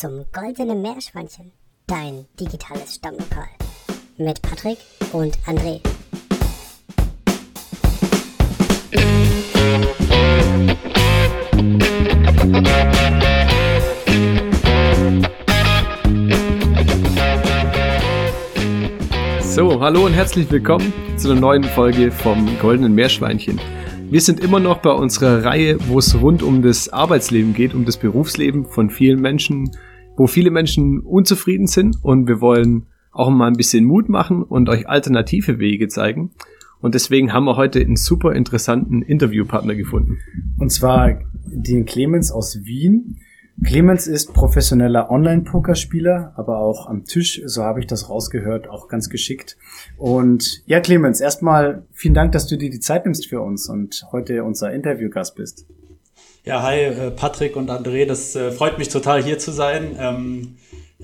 zum Goldenen Meerschweinchen, dein digitales Stammlokal. Mit Patrick und André. So, hallo und herzlich willkommen zu einer neuen Folge vom Goldenen Meerschweinchen. Wir sind immer noch bei unserer Reihe, wo es rund um das Arbeitsleben geht, um das Berufsleben von vielen Menschen, wo viele Menschen unzufrieden sind und wir wollen auch mal ein bisschen Mut machen und euch alternative Wege zeigen. Und deswegen haben wir heute einen super interessanten Interviewpartner gefunden. Und zwar den Clemens aus Wien. Clemens ist professioneller Online-Pokerspieler, aber auch am Tisch, so habe ich das rausgehört, auch ganz geschickt. Und ja, Clemens, erstmal vielen Dank, dass du dir die Zeit nimmst für uns und heute unser Interviewgast bist. Ja, hi äh, Patrick und André, das äh, freut mich total hier zu sein. Ähm,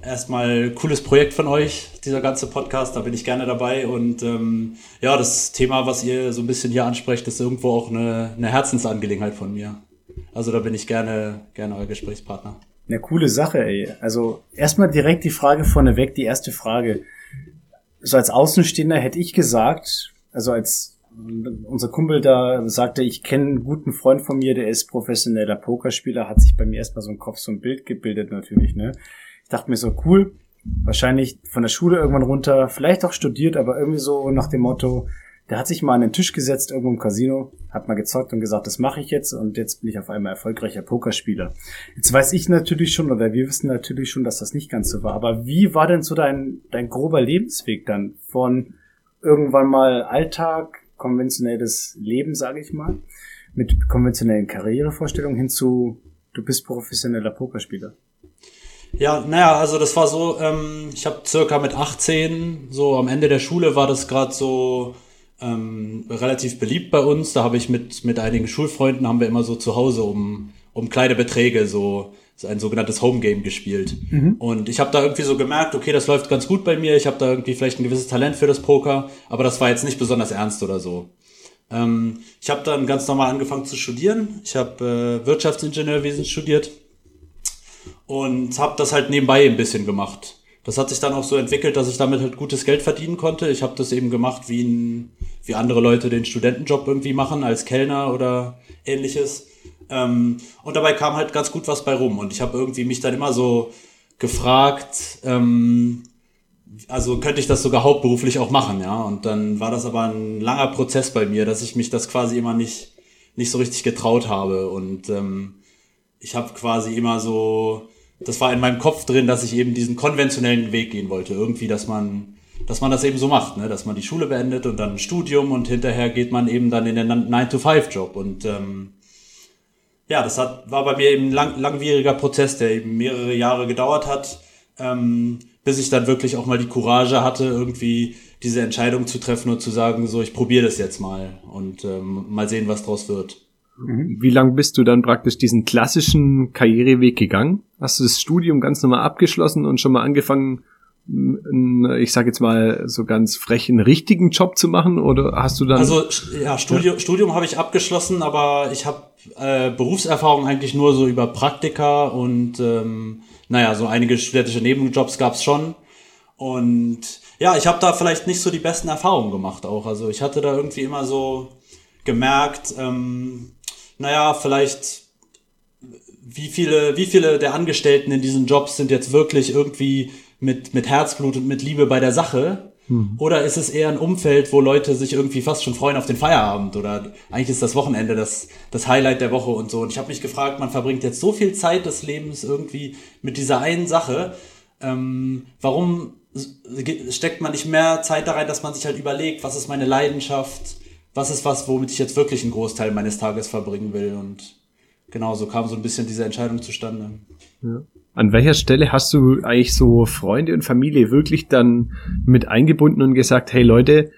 erstmal cooles Projekt von euch, dieser ganze Podcast, da bin ich gerne dabei. Und ähm, ja, das Thema, was ihr so ein bisschen hier ansprecht, ist irgendwo auch eine, eine Herzensangelegenheit von mir. Also da bin ich gerne, gerne euer Gesprächspartner. Eine coole Sache, ey. Also erstmal direkt die Frage vorneweg, die erste Frage. So als Außenstehender hätte ich gesagt, also als unser Kumpel da sagte, ich kenne einen guten Freund von mir, der ist professioneller Pokerspieler, hat sich bei mir erstmal so ein Kopf, so ein Bild gebildet natürlich, ne? Ich dachte mir so, cool, wahrscheinlich von der Schule irgendwann runter, vielleicht auch studiert, aber irgendwie so nach dem Motto, der hat sich mal an den Tisch gesetzt irgendwo im Casino, hat mal gezockt und gesagt, das mache ich jetzt und jetzt bin ich auf einmal erfolgreicher Pokerspieler. Jetzt weiß ich natürlich schon oder wir wissen natürlich schon, dass das nicht ganz so war. Aber wie war denn so dein, dein grober Lebensweg dann von irgendwann mal Alltag, konventionelles Leben, sage ich mal, mit konventionellen Karrierevorstellungen hin zu, du bist professioneller Pokerspieler? Ja, naja, also das war so, ähm, ich habe circa mit 18, so am Ende der Schule war das gerade so ähm, relativ beliebt bei uns. Da habe ich mit, mit einigen Schulfreunden, haben wir immer so zu Hause um, um kleine Beträge so ein sogenanntes Homegame gespielt. Mhm. Und ich habe da irgendwie so gemerkt, okay, das läuft ganz gut bei mir. Ich habe da irgendwie vielleicht ein gewisses Talent für das Poker, aber das war jetzt nicht besonders ernst oder so. Ähm, ich habe dann ganz normal angefangen zu studieren. Ich habe äh, Wirtschaftsingenieurwesen studiert und habe das halt nebenbei ein bisschen gemacht das hat sich dann auch so entwickelt, dass ich damit halt gutes Geld verdienen konnte. Ich habe das eben gemacht, wie, ein, wie andere Leute den Studentenjob irgendwie machen, als Kellner oder ähnliches. Ähm, und dabei kam halt ganz gut was bei rum. Und ich habe irgendwie mich dann immer so gefragt, ähm, also könnte ich das sogar hauptberuflich auch machen, ja. Und dann war das aber ein langer Prozess bei mir, dass ich mich das quasi immer nicht, nicht so richtig getraut habe. Und ähm, ich habe quasi immer so das war in meinem Kopf drin, dass ich eben diesen konventionellen Weg gehen wollte. Irgendwie, dass man, dass man das eben so macht, ne? dass man die Schule beendet und dann ein Studium und hinterher geht man eben dann in den 9-to-5-Job. Und ähm, ja, das hat, war bei mir eben ein lang, langwieriger Prozess, der eben mehrere Jahre gedauert hat, ähm, bis ich dann wirklich auch mal die Courage hatte, irgendwie diese Entscheidung zu treffen und zu sagen, so, ich probiere das jetzt mal und ähm, mal sehen, was draus wird. Mhm. Wie lang bist du dann praktisch diesen klassischen Karriereweg gegangen? Hast du das Studium ganz normal abgeschlossen und schon mal angefangen, ich sage jetzt mal so ganz frech einen richtigen Job zu machen oder hast du dann Also ja, Studium, ja. Studium habe ich abgeschlossen, aber ich habe äh, Berufserfahrung eigentlich nur so über Praktika und ähm, naja, so einige studentische Nebenjobs gab's schon. Und ja, ich habe da vielleicht nicht so die besten Erfahrungen gemacht auch. Also ich hatte da irgendwie immer so gemerkt, ähm, naja, vielleicht wie viele, wie viele der Angestellten in diesen Jobs sind jetzt wirklich irgendwie mit, mit Herzblut und mit Liebe bei der Sache? Hm. Oder ist es eher ein Umfeld, wo Leute sich irgendwie fast schon freuen auf den Feierabend? Oder eigentlich ist das Wochenende das, das Highlight der Woche und so. Und ich habe mich gefragt, man verbringt jetzt so viel Zeit des Lebens irgendwie mit dieser einen Sache. Ähm, warum steckt man nicht mehr Zeit da rein, dass man sich halt überlegt, was ist meine Leidenschaft? was ist was, womit ich jetzt wirklich einen Großteil meines Tages verbringen will. Und genau so kam so ein bisschen diese Entscheidung zustande. Ja. An welcher Stelle hast du eigentlich so Freunde und Familie wirklich dann mit eingebunden und gesagt, hey Leute,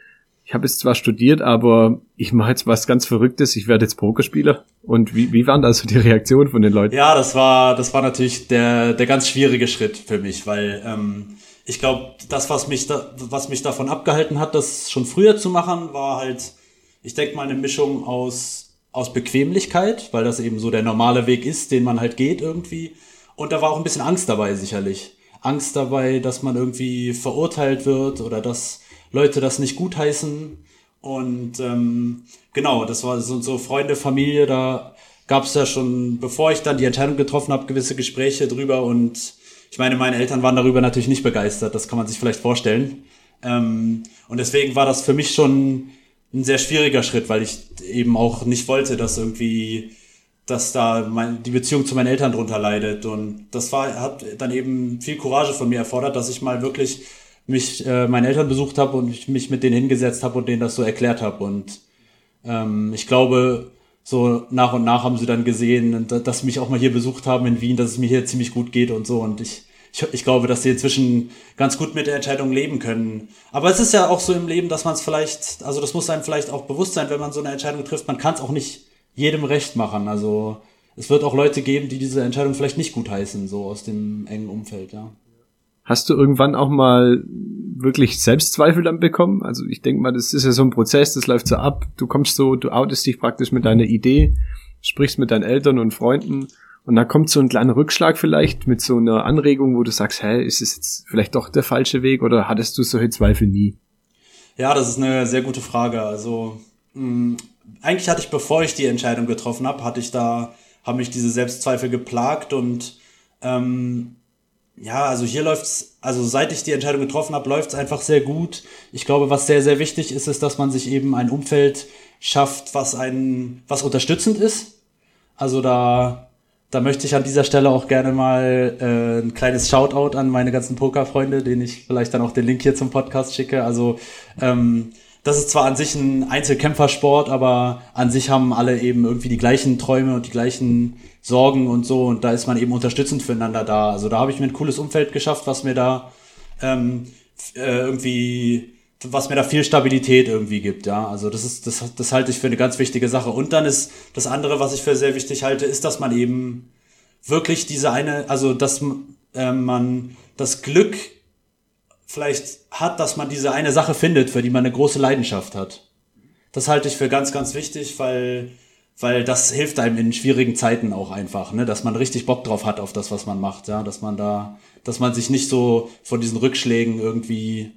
ich habe jetzt zwar studiert, aber ich mache jetzt was ganz Verrücktes, ich werde jetzt Pokerspieler. Und wie, wie waren da so die Reaktionen von den Leuten? Ja, das war, das war natürlich der, der ganz schwierige Schritt für mich, weil ähm, ich glaube, das, was mich, da, was mich davon abgehalten hat, das schon früher zu machen, war halt ich denke mal, eine Mischung aus, aus Bequemlichkeit, weil das eben so der normale Weg ist, den man halt geht irgendwie. Und da war auch ein bisschen Angst dabei, sicherlich. Angst dabei, dass man irgendwie verurteilt wird oder dass Leute das nicht gutheißen. Und ähm, genau, das war so, so Freunde, Familie, da gab es ja schon, bevor ich dann die Entscheidung getroffen habe, gewisse Gespräche drüber. Und ich meine, meine Eltern waren darüber natürlich nicht begeistert, das kann man sich vielleicht vorstellen. Ähm, und deswegen war das für mich schon ein sehr schwieriger Schritt, weil ich eben auch nicht wollte, dass irgendwie dass da mein, die Beziehung zu meinen Eltern drunter leidet. Und das war, hat dann eben viel Courage von mir erfordert, dass ich mal wirklich mich äh, meine Eltern besucht habe und ich mich mit denen hingesetzt habe und denen das so erklärt habe. Und ähm, ich glaube, so nach und nach haben sie dann gesehen, dass sie mich auch mal hier besucht haben in Wien, dass es mir hier ziemlich gut geht und so. Und ich, ich, ich glaube, dass sie inzwischen ganz gut mit der Entscheidung leben können. Aber es ist ja auch so im Leben, dass man es vielleicht, also das muss einem vielleicht auch bewusst sein, wenn man so eine Entscheidung trifft. Man kann es auch nicht jedem recht machen. Also es wird auch Leute geben, die diese Entscheidung vielleicht nicht gut heißen, so aus dem engen Umfeld, ja. Hast du irgendwann auch mal wirklich Selbstzweifel dann bekommen? Also ich denke mal, das ist ja so ein Prozess, das läuft so ab. Du kommst so, du outest dich praktisch mit deiner Idee, sprichst mit deinen Eltern und Freunden und dann kommt so ein kleiner Rückschlag vielleicht mit so einer Anregung, wo du sagst, hä, ist es jetzt vielleicht doch der falsche Weg oder hattest du solche Zweifel nie? Ja, das ist eine sehr gute Frage. Also mh, mm, eigentlich hatte ich, bevor ich die Entscheidung getroffen habe, hatte ich da, haben mich diese Selbstzweifel geplagt und ähm, ja, also hier läuft's, also seit ich die Entscheidung getroffen habe, läuft's einfach sehr gut. Ich glaube, was sehr, sehr wichtig ist, ist, dass man sich eben ein Umfeld schafft, was einen, was unterstützend ist. Also da, da möchte ich an dieser Stelle auch gerne mal äh, ein kleines Shoutout an meine ganzen Pokerfreunde, denen ich vielleicht dann auch den Link hier zum Podcast schicke. Also ähm, das ist zwar an sich ein Einzelkämpfersport, aber an sich haben alle eben irgendwie die gleichen Träume und die gleichen Sorgen und so und da ist man eben unterstützend füreinander da. Also da habe ich mir ein cooles Umfeld geschafft, was mir da ähm, äh, irgendwie was mir da viel Stabilität irgendwie gibt, ja. Also das ist, das, das halte ich für eine ganz wichtige Sache. Und dann ist das andere, was ich für sehr wichtig halte, ist, dass man eben wirklich diese eine, also dass äh, man das Glück vielleicht hat, dass man diese eine Sache findet, für die man eine große Leidenschaft hat. Das halte ich für ganz, ganz wichtig, weil, weil das hilft einem in schwierigen Zeiten auch einfach, ne? dass man richtig Bock drauf hat auf das, was man macht, ja, dass man da, dass man sich nicht so von diesen Rückschlägen irgendwie,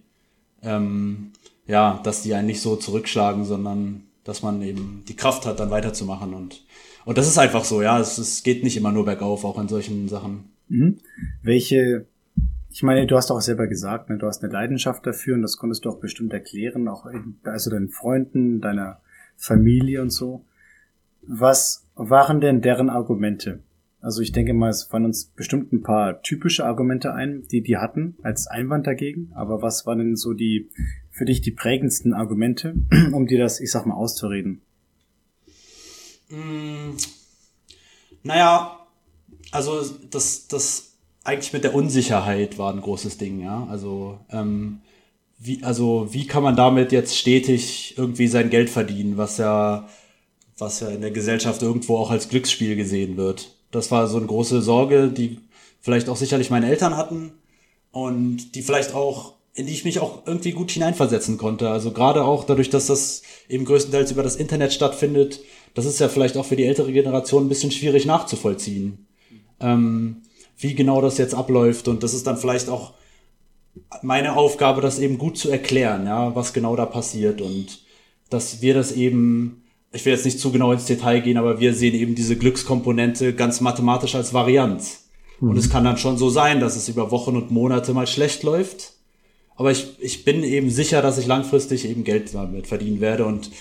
ähm, ja, dass die einen nicht so zurückschlagen, sondern dass man eben die Kraft hat, dann weiterzumachen und und das ist einfach so, ja, es, es geht nicht immer nur bergauf, auch in solchen Sachen. Mhm. Welche ich meine, du hast auch selber gesagt, ne, du hast eine Leidenschaft dafür und das konntest du auch bestimmt erklären, auch also deinen Freunden, deiner Familie und so. Was waren denn deren Argumente? Also ich denke mal, es fallen uns bestimmt ein paar typische Argumente ein, die die hatten als Einwand dagegen. Aber was waren denn so die für dich die prägendsten Argumente, um dir das, ich sag mal, auszureden? Mm, naja, also das, das eigentlich mit der Unsicherheit war ein großes Ding, ja. Also, ähm, wie, also wie kann man damit jetzt stetig irgendwie sein Geld verdienen, was ja, was ja in der Gesellschaft irgendwo auch als Glücksspiel gesehen wird. Das war so eine große Sorge, die vielleicht auch sicherlich meine Eltern hatten und die vielleicht auch, in die ich mich auch irgendwie gut hineinversetzen konnte. Also gerade auch dadurch, dass das eben größtenteils über das Internet stattfindet, das ist ja vielleicht auch für die ältere Generation ein bisschen schwierig nachzuvollziehen. Ähm, wie genau das jetzt abläuft. Und das ist dann vielleicht auch meine Aufgabe, das eben gut zu erklären, ja, was genau da passiert und dass wir das eben, ich will jetzt nicht zu genau ins Detail gehen, aber wir sehen eben diese Glückskomponente ganz mathematisch als Varianz. Mhm. Und es kann dann schon so sein, dass es über Wochen und Monate mal schlecht läuft. Aber ich, ich bin eben sicher, dass ich langfristig eben Geld damit verdienen werde. Und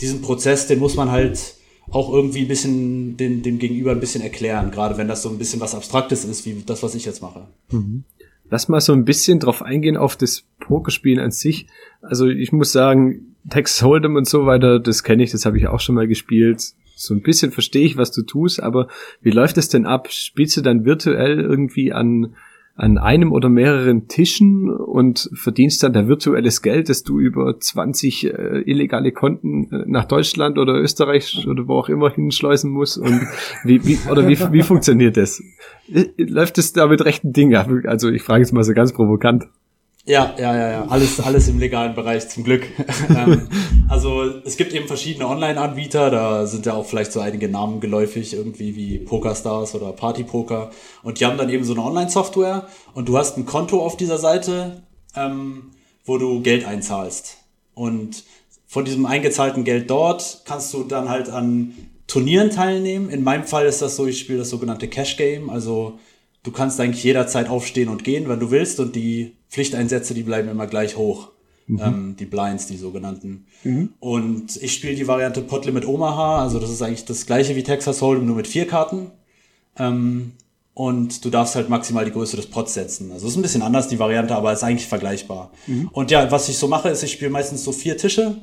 diesen Prozess, den muss man halt auch irgendwie ein bisschen den, dem Gegenüber ein bisschen erklären, gerade wenn das so ein bisschen was Abstraktes ist, wie das, was ich jetzt mache. Mhm. Lass mal so ein bisschen drauf eingehen auf das Pokerspielen an sich. Also ich muss sagen, Texas Hold'em und so weiter, das kenne ich, das habe ich auch schon mal gespielt. So ein bisschen verstehe ich, was du tust, aber wie läuft es denn ab? Spielst du dann virtuell irgendwie an an einem oder mehreren Tischen und verdienst dann da virtuelles Geld, das du über 20 äh, illegale Konten äh, nach Deutschland oder Österreich oder wo auch immer hinschleusen musst und wie, wie oder wie, wie funktioniert das? Läuft es da mit rechten Dingen ab? Also ich frage jetzt mal so ganz provokant. Ja, ja, ja, ja. Alles, alles im legalen Bereich, zum Glück. ähm, also es gibt eben verschiedene Online-Anbieter, da sind ja auch vielleicht so einige Namen geläufig, irgendwie wie PokerStars oder Partypoker. Und die haben dann eben so eine Online-Software und du hast ein Konto auf dieser Seite, ähm, wo du Geld einzahlst. Und von diesem eingezahlten Geld dort kannst du dann halt an Turnieren teilnehmen. In meinem Fall ist das so, ich spiele das sogenannte Cash Game, also du kannst eigentlich jederzeit aufstehen und gehen, wenn du willst und die Pflichteinsätze, die bleiben immer gleich hoch. Mhm. Ähm, die Blinds, die sogenannten. Mhm. Und ich spiele die Variante Pot Limit Omaha, also das ist eigentlich das gleiche wie Texas Hold'em, nur mit vier Karten. Ähm, und du darfst halt maximal die Größe des Pots setzen. Also ist ein bisschen anders, die Variante, aber ist eigentlich vergleichbar. Mhm. Und ja, was ich so mache, ist, ich spiele meistens so vier Tische,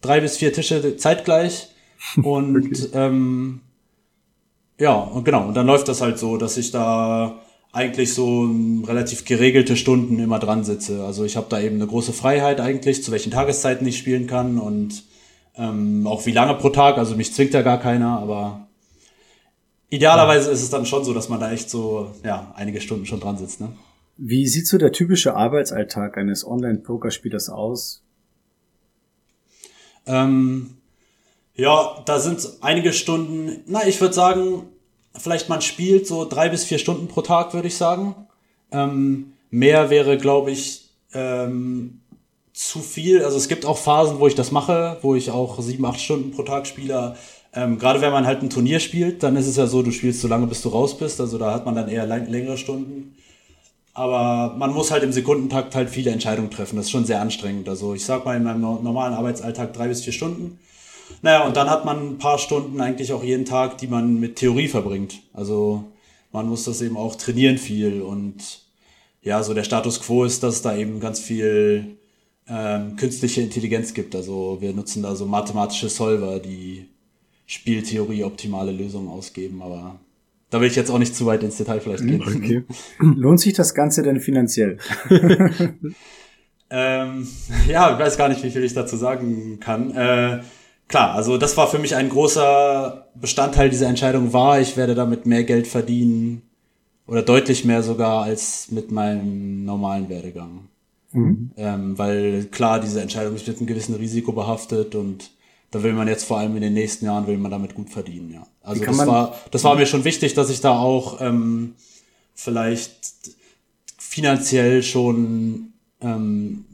drei bis vier Tische zeitgleich. Und okay. ähm, ja, genau, und dann läuft das halt so, dass ich da eigentlich so relativ geregelte Stunden immer dran sitze. Also ich habe da eben eine große Freiheit eigentlich, zu welchen Tageszeiten ich spielen kann und ähm, auch wie lange pro Tag. Also mich zwingt ja gar keiner, aber idealerweise ist es dann schon so, dass man da echt so ja einige Stunden schon dran sitzt. Ne? Wie sieht so der typische Arbeitsalltag eines Online-Pokerspielers aus? Ähm, ja, da sind einige Stunden, na, ich würde sagen, vielleicht man spielt so drei bis vier Stunden pro Tag, würde ich sagen. Ähm, mehr wäre, glaube ich, ähm, zu viel. Also es gibt auch Phasen, wo ich das mache, wo ich auch sieben, acht Stunden pro Tag spiele. Ähm, Gerade wenn man halt ein Turnier spielt, dann ist es ja so, du spielst so lange, bis du raus bist. Also da hat man dann eher längere Stunden. Aber man muss halt im Sekundentakt halt viele Entscheidungen treffen. Das ist schon sehr anstrengend. Also ich sag mal in meinem normalen Arbeitsalltag drei bis vier Stunden. Naja, und dann hat man ein paar Stunden eigentlich auch jeden Tag, die man mit Theorie verbringt. Also man muss das eben auch trainieren viel und ja, so der Status quo ist, dass es da eben ganz viel ähm, künstliche Intelligenz gibt. Also wir nutzen da so mathematische Solver, die Spieltheorie optimale Lösungen ausgeben, aber da will ich jetzt auch nicht zu weit ins Detail vielleicht gehen. Okay. Lohnt sich das Ganze denn finanziell? ähm, ja, ich weiß gar nicht, wie viel ich dazu sagen kann. Äh, klar, also das war für mich ein großer Bestandteil dieser Entscheidung war, ich werde damit mehr Geld verdienen oder deutlich mehr sogar als mit meinem normalen Werdegang. Mhm. Ähm, weil klar, diese Entscheidung ist mit einem gewissen Risiko behaftet und da will man jetzt vor allem in den nächsten Jahren will man damit gut verdienen, ja. Also das war, das war mir schon wichtig, dass ich da auch ähm, vielleicht finanziell schon ähm,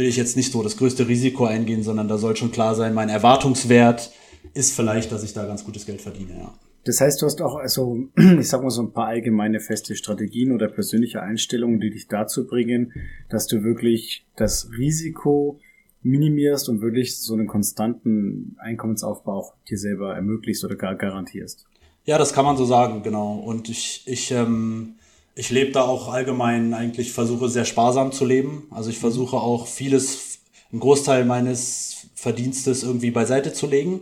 will ich jetzt nicht so das größte Risiko eingehen, sondern da soll schon klar sein, mein Erwartungswert ist vielleicht, dass ich da ganz gutes Geld verdiene, ja. Das heißt, du hast auch also, ich sag mal so ein paar allgemeine feste Strategien oder persönliche Einstellungen, die dich dazu bringen, dass du wirklich das Risiko minimierst und wirklich so einen konstanten Einkommensaufbau auch dir selber ermöglicht oder gar garantierst. Ja, das kann man so sagen, genau. Und ich, ich ähm, ich lebe da auch allgemein eigentlich, versuche sehr sparsam zu leben. Also ich mhm. versuche auch vieles, einen Großteil meines Verdienstes irgendwie beiseite zu legen.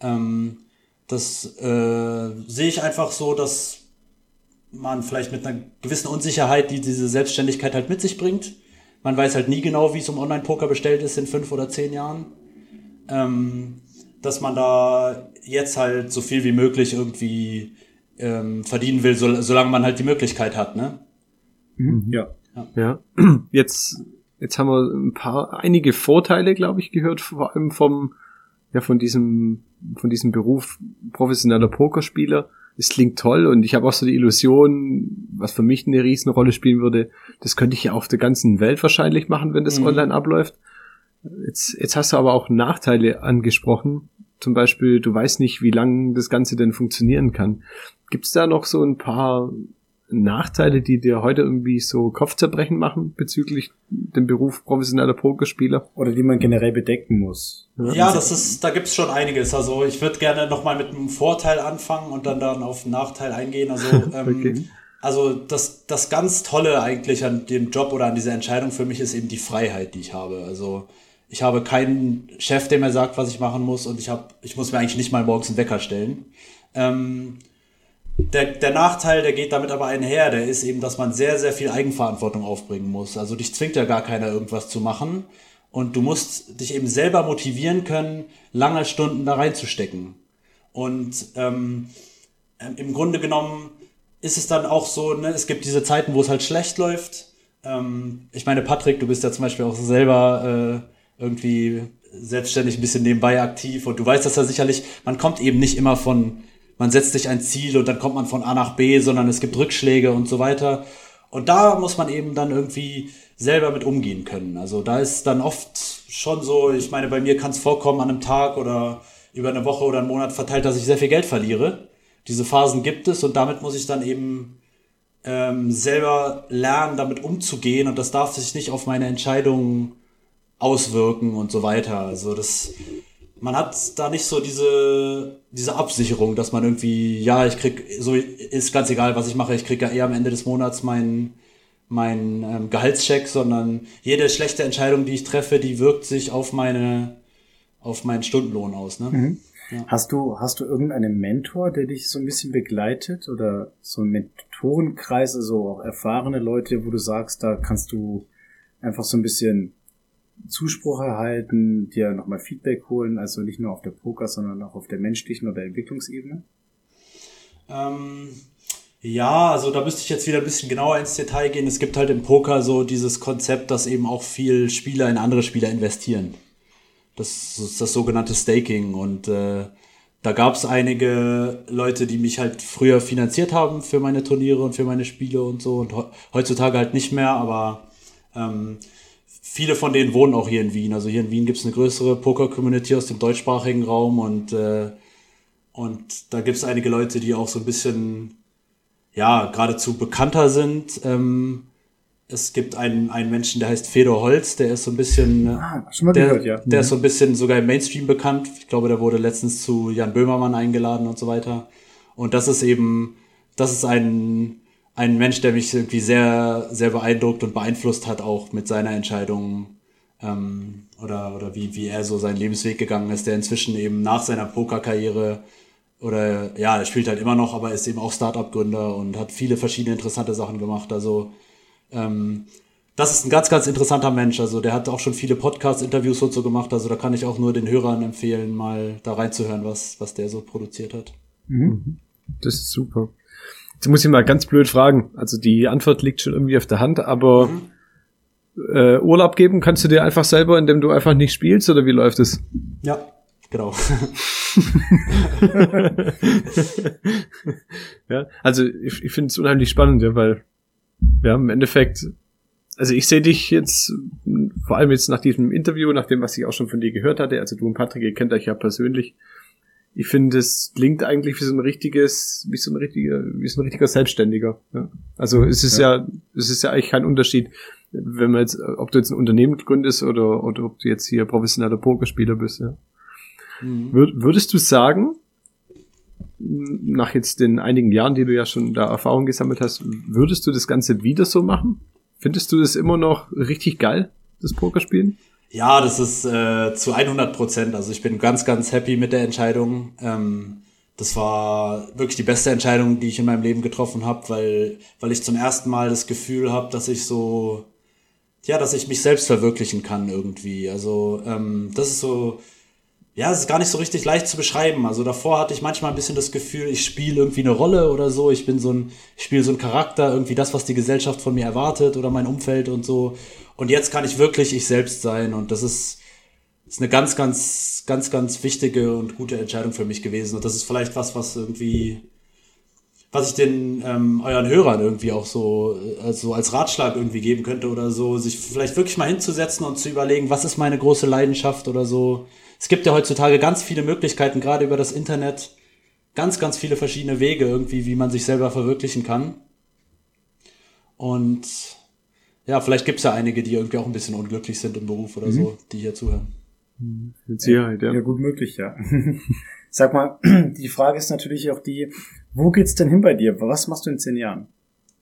Ähm, das äh, sehe ich einfach so, dass man vielleicht mit einer gewissen Unsicherheit, die diese Selbstständigkeit halt mit sich bringt. Man weiß halt nie genau, wie es um Online-Poker bestellt ist in fünf oder zehn Jahren. Ähm, dass man da jetzt halt so viel wie möglich irgendwie ähm, verdienen will, so, solange man halt die Möglichkeit hat, ne? Mhm. Ja. ja. Ja. Jetzt, jetzt haben wir ein paar, einige Vorteile, glaube ich, gehört, vor allem vom, ja, von diesem, von diesem Beruf professioneller Pokerspieler. Es klingt toll und ich habe auch so die Illusion, was für mich eine Riesenrolle spielen würde, das könnte ich ja auf der ganzen Welt wahrscheinlich machen, wenn das mhm. online abläuft. Jetzt, jetzt hast du aber auch Nachteile angesprochen. Zum Beispiel, du weißt nicht, wie lange das Ganze denn funktionieren kann. Gibt es da noch so ein paar Nachteile, die dir heute irgendwie so Kopfzerbrechen machen bezüglich dem Beruf professioneller Pokerspieler? Oder die man generell bedecken muss? Ja, das ist, da gibt's schon einiges. Also ich würde gerne nochmal mit einem Vorteil anfangen und dann dann auf den Nachteil eingehen. Also, ähm, okay. also das, das ganz Tolle eigentlich an dem Job oder an dieser Entscheidung für mich ist eben die Freiheit, die ich habe. Also ich habe keinen Chef, der mir sagt, was ich machen muss und ich habe, ich muss mir eigentlich nicht mal morgens einen Wecker stellen. Ähm, der, der Nachteil, der geht damit aber einher, der ist eben, dass man sehr, sehr viel Eigenverantwortung aufbringen muss. Also dich zwingt ja gar keiner irgendwas zu machen. Und du musst dich eben selber motivieren können, lange Stunden da reinzustecken. Und ähm, im Grunde genommen ist es dann auch so, ne, es gibt diese Zeiten, wo es halt schlecht läuft. Ähm, ich meine, Patrick, du bist ja zum Beispiel auch selber äh, irgendwie selbstständig ein bisschen nebenbei aktiv und du weißt das ja sicherlich, man kommt eben nicht immer von, man setzt sich ein Ziel und dann kommt man von A nach B, sondern es gibt Rückschläge und so weiter. Und da muss man eben dann irgendwie selber mit umgehen können. Also da ist dann oft schon so, ich meine, bei mir kann es vorkommen an einem Tag oder über eine Woche oder einen Monat verteilt, dass ich sehr viel Geld verliere. Diese Phasen gibt es und damit muss ich dann eben ähm, selber lernen, damit umzugehen und das darf sich nicht auf meine Entscheidungen auswirken und so weiter. Also das, man hat da nicht so diese, diese Absicherung, dass man irgendwie, ja, ich krieg, so ist ganz egal, was ich mache, ich krieg ja eher am Ende des Monats meinen mein ähm, Gehaltscheck, sondern jede schlechte Entscheidung, die ich treffe, die wirkt sich auf meine, auf meinen Stundenlohn aus. Ne? Mhm. Ja. Hast du, hast du irgendeinen Mentor, der dich so ein bisschen begleitet oder so ein Mentorenkreis, also auch erfahrene Leute, wo du sagst, da kannst du einfach so ein bisschen Zuspruch erhalten, dir nochmal Feedback holen, also nicht nur auf der Poker, sondern auch auf der menschlichen oder Entwicklungsebene? Ähm, ja, also da müsste ich jetzt wieder ein bisschen genauer ins Detail gehen. Es gibt halt im Poker so dieses Konzept, dass eben auch viel Spieler in andere Spieler investieren. Das ist das sogenannte Staking und äh, da gab es einige Leute, die mich halt früher finanziert haben für meine Turniere und für meine Spiele und so und heutzutage halt nicht mehr, aber ähm, viele von denen wohnen auch hier in Wien. Also hier in Wien gibt es eine größere Poker-Community aus dem deutschsprachigen Raum und, äh, und da gibt es einige Leute, die auch so ein bisschen, ja, geradezu bekannter sind. Ähm, es gibt einen, einen Menschen, der heißt Fedor Holz, der ist so ein bisschen, ah, schon mal der, gehört, ja. der ist so ein bisschen sogar im Mainstream bekannt. Ich glaube, der wurde letztens zu Jan Böhmermann eingeladen und so weiter. Und das ist eben, das ist ein, ein Mensch, der mich irgendwie sehr, sehr beeindruckt und beeinflusst hat, auch mit seiner Entscheidung ähm, oder, oder wie, wie er so seinen Lebensweg gegangen ist, der inzwischen eben nach seiner Pokerkarriere oder ja, er spielt halt immer noch, aber ist eben auch Startup-Gründer und hat viele verschiedene interessante Sachen gemacht. Also ähm, das ist ein ganz, ganz interessanter Mensch. Also der hat auch schon viele Podcast-Interviews und so gemacht. Also da kann ich auch nur den Hörern empfehlen, mal da reinzuhören, was, was der so produziert hat. Mhm. Das ist super. Jetzt muss ich mal ganz blöd fragen. Also die Antwort liegt schon irgendwie auf der Hand, aber mhm. äh, Urlaub geben kannst du dir einfach selber, indem du einfach nicht spielst oder wie läuft es? Ja, genau. ja, also ich, ich finde es unheimlich spannend, ja, weil ja, im Endeffekt, also ich sehe dich jetzt, vor allem jetzt nach diesem Interview, nach dem, was ich auch schon von dir gehört hatte, also du und Patrick, ihr kennt euch ja persönlich, ich finde, es klingt eigentlich wie so ein richtiges, wie so ein richtiger, wie so ein richtiger Selbstständiger. Ja. Also es ist ja. ja, es ist ja eigentlich kein Unterschied, wenn man jetzt, ob du jetzt ein Unternehmen gründest oder, oder ob du jetzt hier professioneller Pokerspieler bist. Ja. Mhm. würdest du sagen, nach jetzt den einigen Jahren, die du ja schon da Erfahrung gesammelt hast, würdest du das Ganze wieder so machen? Findest du das immer noch richtig geil, das Pokerspielen? Ja, das ist äh, zu 100 Prozent. Also ich bin ganz, ganz happy mit der Entscheidung. Ähm, das war wirklich die beste Entscheidung, die ich in meinem Leben getroffen habe, weil, weil ich zum ersten Mal das Gefühl habe, dass ich so, ja, dass ich mich selbst verwirklichen kann irgendwie. Also ähm, das ist so, ja, es ist gar nicht so richtig leicht zu beschreiben. Also davor hatte ich manchmal ein bisschen das Gefühl, ich spiele irgendwie eine Rolle oder so. Ich bin so ein, ich spiele so ein Charakter, irgendwie das, was die Gesellschaft von mir erwartet oder mein Umfeld und so. Und jetzt kann ich wirklich ich selbst sein und das ist, ist eine ganz, ganz, ganz, ganz wichtige und gute Entscheidung für mich gewesen. Und das ist vielleicht was, was irgendwie, was ich den ähm, euren Hörern irgendwie auch so also als Ratschlag irgendwie geben könnte oder so, sich vielleicht wirklich mal hinzusetzen und zu überlegen, was ist meine große Leidenschaft oder so. Es gibt ja heutzutage ganz viele Möglichkeiten, gerade über das Internet, ganz, ganz viele verschiedene Wege irgendwie, wie man sich selber verwirklichen kann. Und ja, vielleicht gibt es ja einige, die irgendwie auch ein bisschen unglücklich sind im Beruf oder mhm. so, die hier zuhören. Mit Sicherheit, ja. Ja, gut möglich, ja. Sag mal, die Frage ist natürlich auch die, wo geht's denn hin bei dir? Was machst du in zehn Jahren?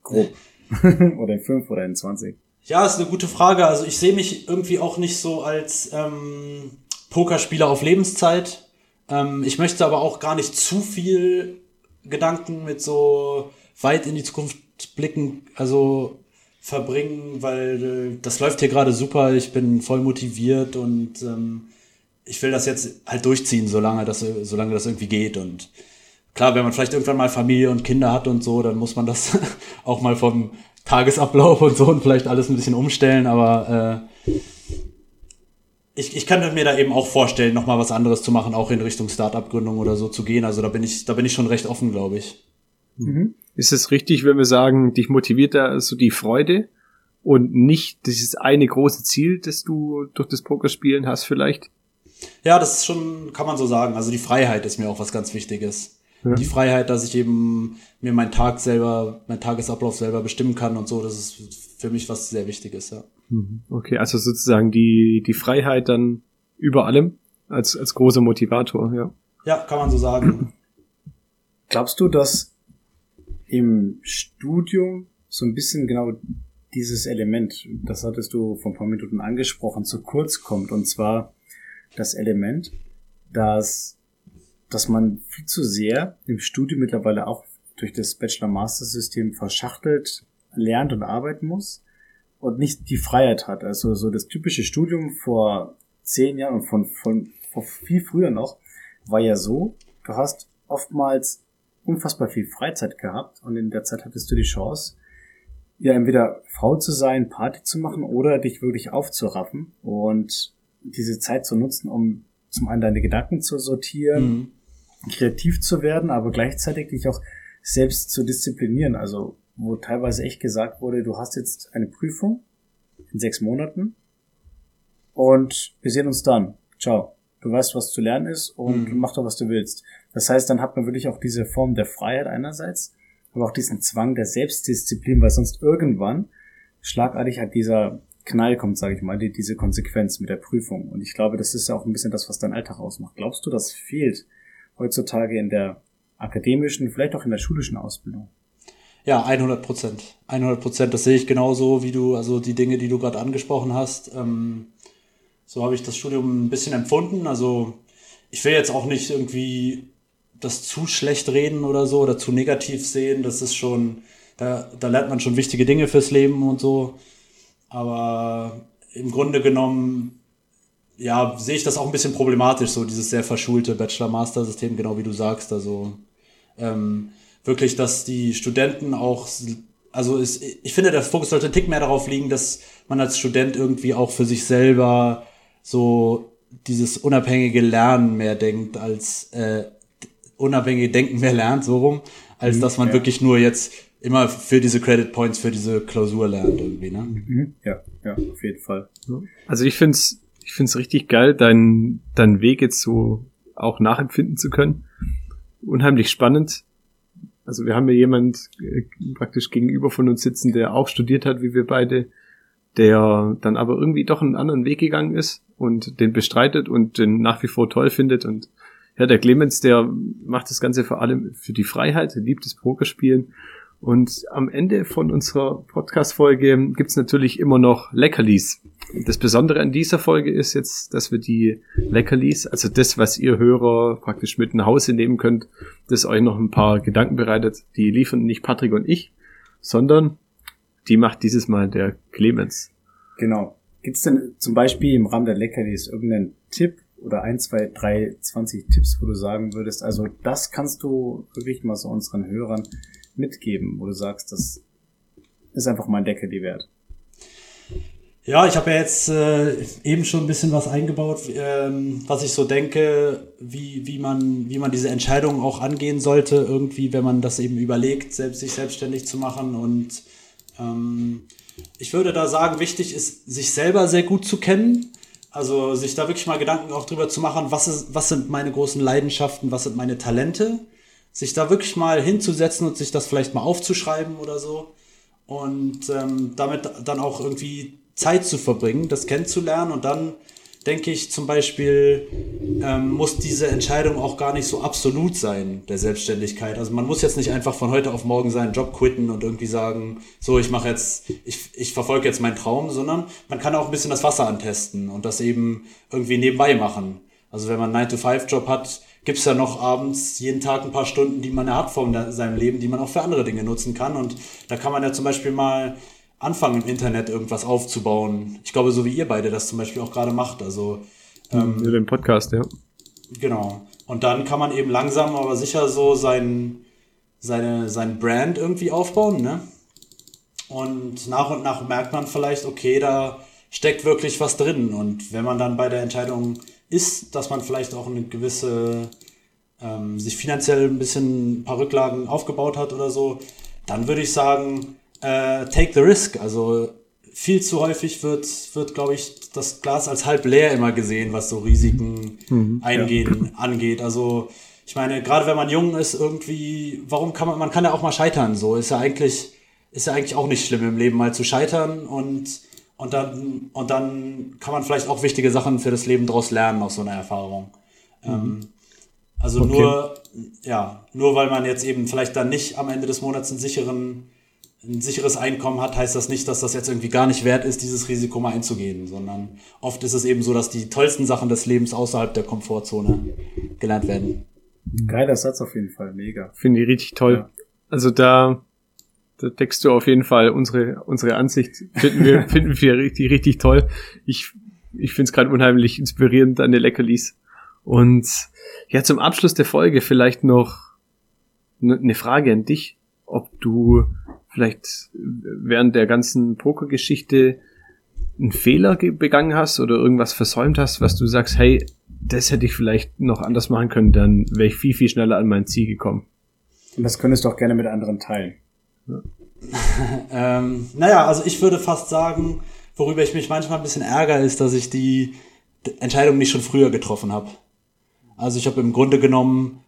Grob. oder in fünf oder in zwanzig? Ja, ist eine gute Frage. Also ich sehe mich irgendwie auch nicht so als ähm, Pokerspieler auf Lebenszeit. Ähm, ich möchte aber auch gar nicht zu viel Gedanken mit so weit in die Zukunft blicken. Also verbringen, weil äh, das läuft hier gerade super. Ich bin voll motiviert und ähm, ich will das jetzt halt durchziehen, solange das, solange das irgendwie geht. Und klar, wenn man vielleicht irgendwann mal Familie und Kinder hat und so, dann muss man das auch mal vom Tagesablauf und so und vielleicht alles ein bisschen umstellen, aber äh, ich, ich könnte mir da eben auch vorstellen, nochmal was anderes zu machen, auch in Richtung Startup-Gründung oder so zu gehen. Also da bin ich, da bin ich schon recht offen, glaube ich. Mhm. Ist es richtig, wenn wir sagen, dich motiviert da so die Freude und nicht dieses eine große Ziel, das du durch das Pokerspielen hast vielleicht? Ja, das ist schon, kann man so sagen. Also die Freiheit ist mir auch was ganz Wichtiges. Ja. Die Freiheit, dass ich eben mir meinen Tag selber, meinen Tagesablauf selber bestimmen kann und so, das ist für mich was sehr Wichtiges, ja. Mhm. Okay, also sozusagen die, die Freiheit dann über allem als, als großer Motivator, ja. Ja, kann man so sagen. Glaubst du, dass im Studium so ein bisschen genau dieses Element, das hattest du vor ein paar Minuten angesprochen, zu kurz kommt. Und zwar das Element, dass, dass man viel zu sehr im Studium mittlerweile auch durch das Bachelor-Master-System verschachtelt lernt und arbeiten muss und nicht die Freiheit hat. Also so das typische Studium vor zehn Jahren und von, von, von viel früher noch war ja so, du hast oftmals unfassbar viel Freizeit gehabt und in der Zeit hattest du die Chance, ja entweder faul zu sein, Party zu machen oder dich wirklich aufzuraffen und diese Zeit zu nutzen, um zum einen deine Gedanken zu sortieren, mhm. kreativ zu werden, aber gleichzeitig dich auch selbst zu disziplinieren. Also wo teilweise echt gesagt wurde, du hast jetzt eine Prüfung in sechs Monaten und wir sehen uns dann. Ciao. Du weißt, was zu lernen ist und mhm. mach doch, was du willst. Das heißt, dann hat man wirklich auch diese Form der Freiheit einerseits, aber auch diesen Zwang der Selbstdisziplin, weil sonst irgendwann schlagartig halt dieser Knall kommt, sage ich mal, die, diese Konsequenz mit der Prüfung. Und ich glaube, das ist ja auch ein bisschen das, was dein Alltag ausmacht. Glaubst du, das fehlt heutzutage in der akademischen, vielleicht auch in der schulischen Ausbildung? Ja, 100 Prozent. 100 Prozent, das sehe ich genauso, wie du, also die Dinge, die du gerade angesprochen hast. Ähm, so habe ich das Studium ein bisschen empfunden. Also ich will jetzt auch nicht irgendwie das zu schlecht reden oder so oder zu negativ sehen. Das ist schon, da, da lernt man schon wichtige Dinge fürs Leben und so. Aber im Grunde genommen, ja, sehe ich das auch ein bisschen problematisch, so dieses sehr verschulte Bachelor-Master-System, genau wie du sagst. Also ähm, wirklich, dass die Studenten auch, also ist, ich finde, der Fokus sollte ein Tick mehr darauf liegen, dass man als Student irgendwie auch für sich selber so dieses unabhängige Lernen mehr denkt, als äh, unabhängige Denken mehr lernt, so rum, als mhm, dass man ja. wirklich nur jetzt immer für diese Credit Points, für diese Klausur lernt irgendwie, ne? Mhm, ja, ja, auf jeden Fall. Also ich find's, ich find's richtig geil, deinen deinen Weg jetzt so auch nachempfinden zu können. Unheimlich spannend. Also wir haben ja jemand äh, praktisch gegenüber von uns sitzen, der auch studiert hat, wie wir beide, der dann aber irgendwie doch einen anderen Weg gegangen ist und den bestreitet und den nach wie vor toll findet. Und ja, der Clemens, der macht das Ganze vor allem für die Freiheit, liebt das Pokerspielen und am Ende von unserer Podcast-Folge gibt's natürlich immer noch Leckerlis. Das Besondere an dieser Folge ist jetzt, dass wir die Leckerlis, also das, was ihr Hörer praktisch mit nach Hause nehmen könnt, das euch noch ein paar Gedanken bereitet, die liefern nicht Patrick und ich, sondern die macht dieses Mal der Clemens. Genau. Gibt's denn zum Beispiel im Rahmen der Leckerlis irgendeinen Tipp oder ein, zwei, drei, zwanzig Tipps, wo du sagen würdest, also das kannst du wirklich mal so unseren Hörern mitgeben, wo du sagst, das ist einfach mein Deckel die wert? Ja, ich habe ja jetzt äh, eben schon ein bisschen was eingebaut, ähm, was ich so denke, wie, wie, man, wie man diese Entscheidung auch angehen sollte, irgendwie, wenn man das eben überlegt, selbst, sich selbstständig zu machen. Und ähm, ich würde da sagen, wichtig ist, sich selber sehr gut zu kennen. Also sich da wirklich mal Gedanken auch drüber zu machen, was, ist, was sind meine großen Leidenschaften, was sind meine Talente sich da wirklich mal hinzusetzen und sich das vielleicht mal aufzuschreiben oder so und ähm, damit dann auch irgendwie Zeit zu verbringen, das kennenzulernen und dann denke ich zum Beispiel, ähm, muss diese Entscheidung auch gar nicht so absolut sein, der Selbstständigkeit. Also man muss jetzt nicht einfach von heute auf morgen seinen Job quitten und irgendwie sagen, so, ich mache jetzt, ich, ich verfolge jetzt meinen Traum, sondern man kann auch ein bisschen das Wasser antesten und das eben irgendwie nebenbei machen. Also wenn man einen 9-to-5-Job hat, gibt es ja noch abends jeden Tag ein paar Stunden, die man hat von seinem Leben, die man auch für andere Dinge nutzen kann. Und da kann man ja zum Beispiel mal anfangen, im Internet irgendwas aufzubauen. Ich glaube, so wie ihr beide das zum Beispiel auch gerade macht. Also ähm, ja, den Podcast, ja. Genau. Und dann kann man eben langsam, aber sicher so sein, seine, sein Brand irgendwie aufbauen, ne? Und nach und nach merkt man vielleicht, okay, da steckt wirklich was drin. Und wenn man dann bei der Entscheidung ist, dass man vielleicht auch eine gewisse, ähm, sich finanziell ein bisschen ein paar Rücklagen aufgebaut hat oder so, dann würde ich sagen, äh, take the risk. Also viel zu häufig wird, wird glaube ich, das Glas als halb leer immer gesehen, was so Risiken mhm, eingehen ja. angeht. Also ich meine, gerade wenn man jung ist, irgendwie, warum kann man, man kann ja auch mal scheitern, so ist ja eigentlich, ist ja eigentlich auch nicht schlimm im Leben mal zu scheitern und, und dann, und dann kann man vielleicht auch wichtige Sachen für das Leben daraus lernen aus so einer Erfahrung. Mhm. Ähm, also okay. nur, ja, nur weil man jetzt eben vielleicht dann nicht am Ende des Monats einen sicheren, ein sicheres Einkommen hat, heißt das nicht, dass das jetzt irgendwie gar nicht wert ist, dieses Risiko mal einzugehen, sondern oft ist es eben so, dass die tollsten Sachen des Lebens außerhalb der Komfortzone gelernt werden. Geiler Satz auf jeden Fall, mega. Finde ich richtig toll. Ja. Also da, da deckst du auf jeden Fall unsere, unsere Ansicht, finden wir, finden wir richtig, richtig toll. Ich, ich finde es gerade unheimlich inspirierend, deine Leckerlis. Und ja, zum Abschluss der Folge vielleicht noch eine Frage an dich, ob du vielleicht während der ganzen Pokergeschichte einen Fehler begangen hast oder irgendwas versäumt hast, was du sagst, hey, das hätte ich vielleicht noch anders machen können, dann wäre ich viel, viel schneller an mein Ziel gekommen. Und das könntest du auch gerne mit anderen teilen. Ja. ähm, naja, also ich würde fast sagen, worüber ich mich manchmal ein bisschen ärgere, ist, dass ich die Entscheidung nicht schon früher getroffen habe. Also ich habe im Grunde genommen,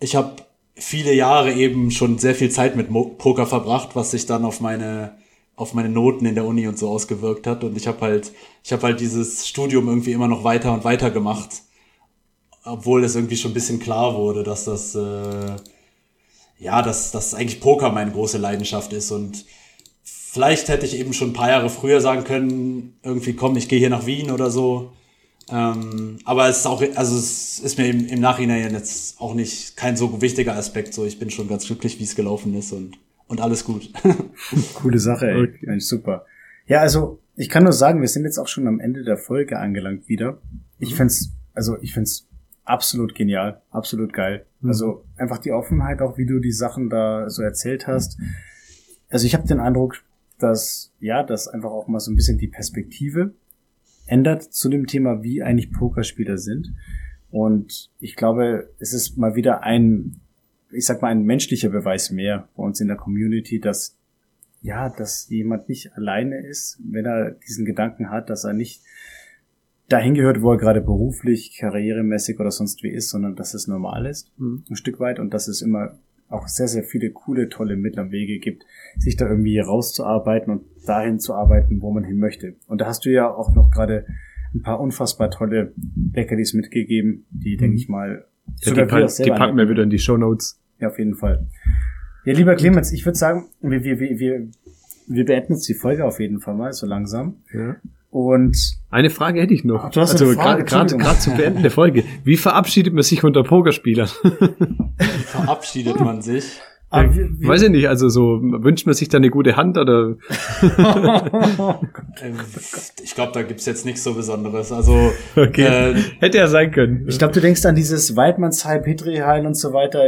ich habe viele Jahre eben schon sehr viel Zeit mit Poker verbracht, was sich dann auf meine auf meine Noten in der Uni und so ausgewirkt hat und ich habe halt ich habe halt dieses Studium irgendwie immer noch weiter und weiter gemacht obwohl es irgendwie schon ein bisschen klar wurde, dass das, äh, ja, dass, dass eigentlich Poker meine große Leidenschaft ist und vielleicht hätte ich eben schon ein paar Jahre früher sagen können, irgendwie komm, ich gehe hier nach Wien oder so. Ähm, aber es ist auch, also es ist mir im, im Nachhinein jetzt auch nicht kein so wichtiger Aspekt. So, ich bin schon ganz glücklich, wie es gelaufen ist und, und alles gut. Coole Sache, ey. Okay. Super. Ja, also ich kann nur sagen, wir sind jetzt auch schon am Ende der Folge angelangt wieder. Ich mhm. find's, also ich find's absolut genial, absolut geil. Mhm. Also einfach die Offenheit, auch wie du die Sachen da so erzählt hast. Also ich habe den Eindruck, dass ja, dass einfach auch mal so ein bisschen die Perspektive ändert zu dem Thema, wie eigentlich Pokerspieler sind. Und ich glaube, es ist mal wieder ein, ich sag mal, ein menschlicher Beweis mehr bei uns in der Community, dass ja, dass jemand nicht alleine ist, wenn er diesen Gedanken hat, dass er nicht dahin gehört, wo er gerade beruflich, karrieremäßig oder sonst wie ist, sondern dass es normal ist, mhm. ein Stück weit, und dass es immer auch sehr, sehr viele coole, tolle Mittel und Wege gibt, sich da irgendwie rauszuarbeiten und dahin zu arbeiten, wo man hin möchte. Und da hast du ja auch noch gerade ein paar unfassbar tolle Leckerlis mitgegeben, die, denke mhm. ich mal, ja, die, pack, die packen wir wieder in die Show Notes. Ja, auf jeden Fall. Ja, lieber Clemens, ich würde sagen, wir, wir, wir, wir beenden jetzt die Folge auf jeden Fall mal so langsam. Ja. Und eine Frage hätte ich noch. du hast also gerade gerade zu Beenden der Folge. Wie verabschiedet man sich unter Pokerspielern? Wie verabschiedet man sich? Ah, wie, wie? Weiß ich nicht, also so wünscht man sich da eine gute Hand oder? Ähm, ich glaube, da gibt's jetzt nichts so Besonderes. Also okay. äh, hätte ja sein können. Ich glaube, du denkst an dieses Weidmannsheil, Petriheil und so weiter,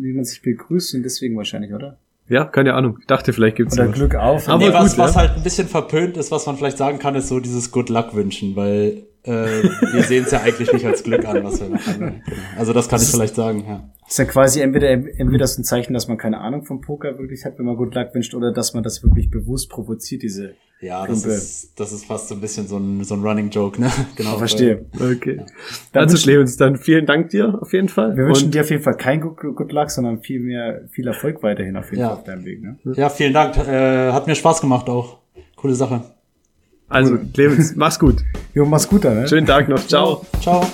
wie man sich begrüßt und deswegen wahrscheinlich, oder? Ja, keine Ahnung. Ich dachte, vielleicht gibt's Oder Glück auf. Aber nee, gut, was, ja? was halt ein bisschen verpönt ist, was man vielleicht sagen kann, ist so dieses Good Luck wünschen, weil äh, wir sehen es ja eigentlich nicht als Glück an, was wir machen. Genau. Also das kann das ich vielleicht sagen, ja. ist ja quasi entweder entweder ist ein Zeichen, dass man keine Ahnung vom Poker wirklich hat, wenn man Good Luck wünscht, oder dass man das wirklich bewusst provoziert, diese ja, das ist, das ist fast so ein bisschen so ein, so ein Running Joke, ne? Genau. Verstehe. Okay. Ja. Dann also Clemens, dann vielen Dank dir auf jeden Fall. Wir wünschen dir auf jeden Fall kein Good, Good Luck, sondern viel mehr, viel Erfolg weiterhin auf jeden ja. Fall auf deinem Weg, ne? Ja, vielen Dank. Äh, hat mir Spaß gemacht auch. Coole Sache. Also, Clemens, mach's gut. Jo, mach's gut dann, ne? Schönen Tag noch. Ciao. Ciao.